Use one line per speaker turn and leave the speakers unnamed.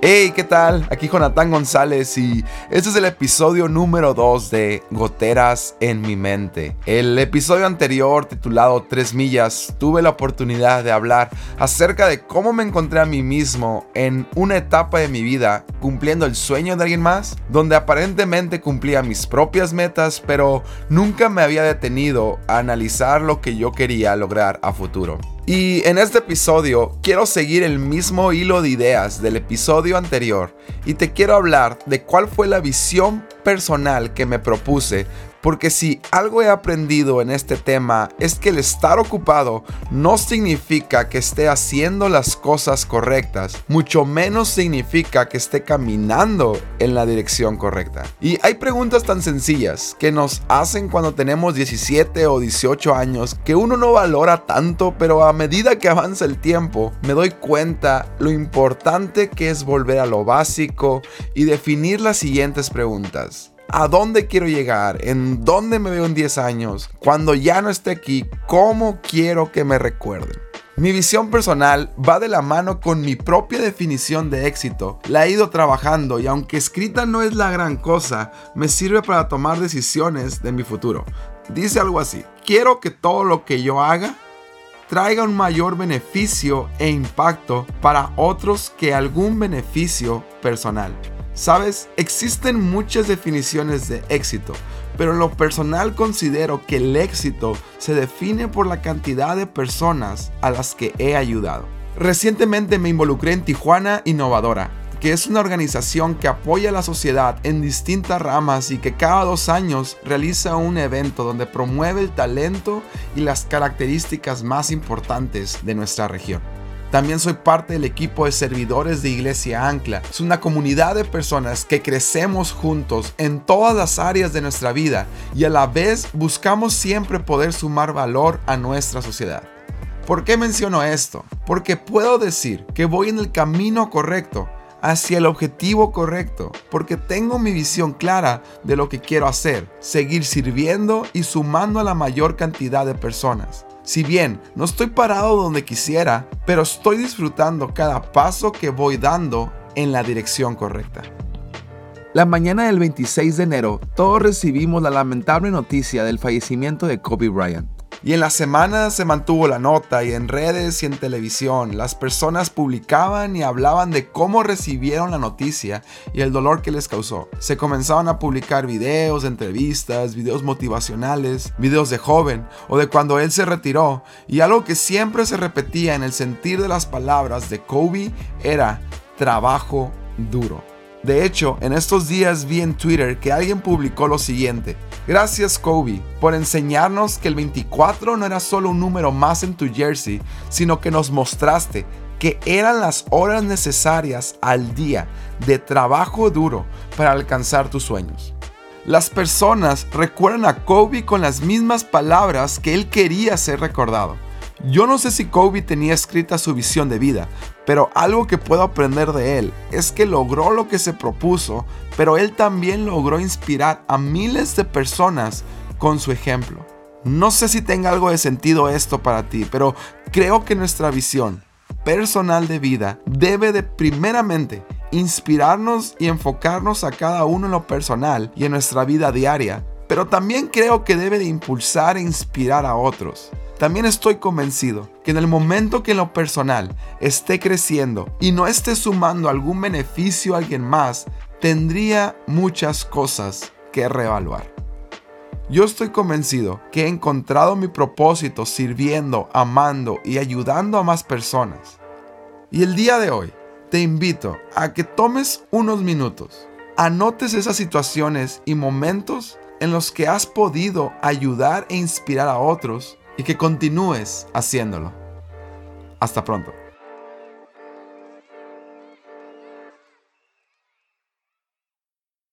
Hey, ¿qué tal? Aquí Jonathan González y este es el episodio número 2 de Goteras en mi mente. El episodio anterior titulado 3 millas tuve la oportunidad de hablar acerca de cómo me encontré a mí mismo en una etapa de mi vida cumpliendo el sueño de alguien más, donde aparentemente cumplía mis propias metas, pero nunca me había detenido a analizar lo que yo quería lograr a futuro. Y en este episodio quiero seguir el mismo hilo de ideas del episodio anterior y te quiero hablar de cuál fue la visión personal que me propuse porque si algo he aprendido en este tema es que el estar ocupado no significa que esté haciendo las cosas correctas, mucho menos significa que esté caminando en la dirección correcta. Y hay preguntas tan sencillas que nos hacen cuando tenemos 17 o 18 años que uno no valora tanto, pero a medida que avanza el tiempo me doy cuenta lo importante que es volver a lo básico y definir las siguientes preguntas a dónde quiero llegar, en dónde me veo en 10 años, cuando ya no esté aquí, cómo quiero que me recuerden. Mi visión personal va de la mano con mi propia definición de éxito. La he ido trabajando y aunque escrita no es la gran cosa, me sirve para tomar decisiones de mi futuro. Dice algo así, quiero que todo lo que yo haga traiga un mayor beneficio e impacto para otros que algún beneficio personal. Sabes, existen muchas definiciones de éxito, pero en lo personal considero que el éxito se define por la cantidad de personas a las que he ayudado. Recientemente me involucré en Tijuana Innovadora, que es una organización que apoya a la sociedad en distintas ramas y que cada dos años realiza un evento donde promueve el talento y las características más importantes de nuestra región. También soy parte del equipo de servidores de Iglesia Ancla. Es una comunidad de personas que crecemos juntos en todas las áreas de nuestra vida y a la vez buscamos siempre poder sumar valor a nuestra sociedad. ¿Por qué menciono esto? Porque puedo decir que voy en el camino correcto, hacia el objetivo correcto, porque tengo mi visión clara de lo que quiero hacer, seguir sirviendo y sumando a la mayor cantidad de personas. Si bien no estoy parado donde quisiera, pero estoy disfrutando cada paso que voy dando en la dirección correcta. La mañana del 26 de enero, todos recibimos la lamentable noticia del fallecimiento de Kobe Bryant. Y en la semana se mantuvo la nota y en redes y en televisión las personas publicaban y hablaban de cómo recibieron la noticia y el dolor que les causó. Se comenzaban a publicar videos, entrevistas, videos motivacionales, videos de joven o de cuando él se retiró y algo que siempre se repetía en el sentir de las palabras de Kobe era trabajo duro. De hecho, en estos días vi en Twitter que alguien publicó lo siguiente. Gracias Kobe por enseñarnos que el 24 no era solo un número más en tu jersey, sino que nos mostraste que eran las horas necesarias al día de trabajo duro para alcanzar tus sueños. Las personas recuerdan a Kobe con las mismas palabras que él quería ser recordado. Yo no sé si Kobe tenía escrita su visión de vida, pero algo que puedo aprender de él es que logró lo que se propuso, pero él también logró inspirar a miles de personas con su ejemplo. No sé si tenga algo de sentido esto para ti, pero creo que nuestra visión personal de vida debe de primeramente inspirarnos y enfocarnos a cada uno en lo personal y en nuestra vida diaria, pero también creo que debe de impulsar e inspirar a otros. También estoy convencido que en el momento que en lo personal esté creciendo y no esté sumando algún beneficio a alguien más, tendría muchas cosas que reevaluar. Yo estoy convencido que he encontrado mi propósito sirviendo, amando y ayudando a más personas. Y el día de hoy te invito a que tomes unos minutos, anotes esas situaciones y momentos en los que has podido ayudar e inspirar a otros y que continúes haciéndolo. Hasta pronto.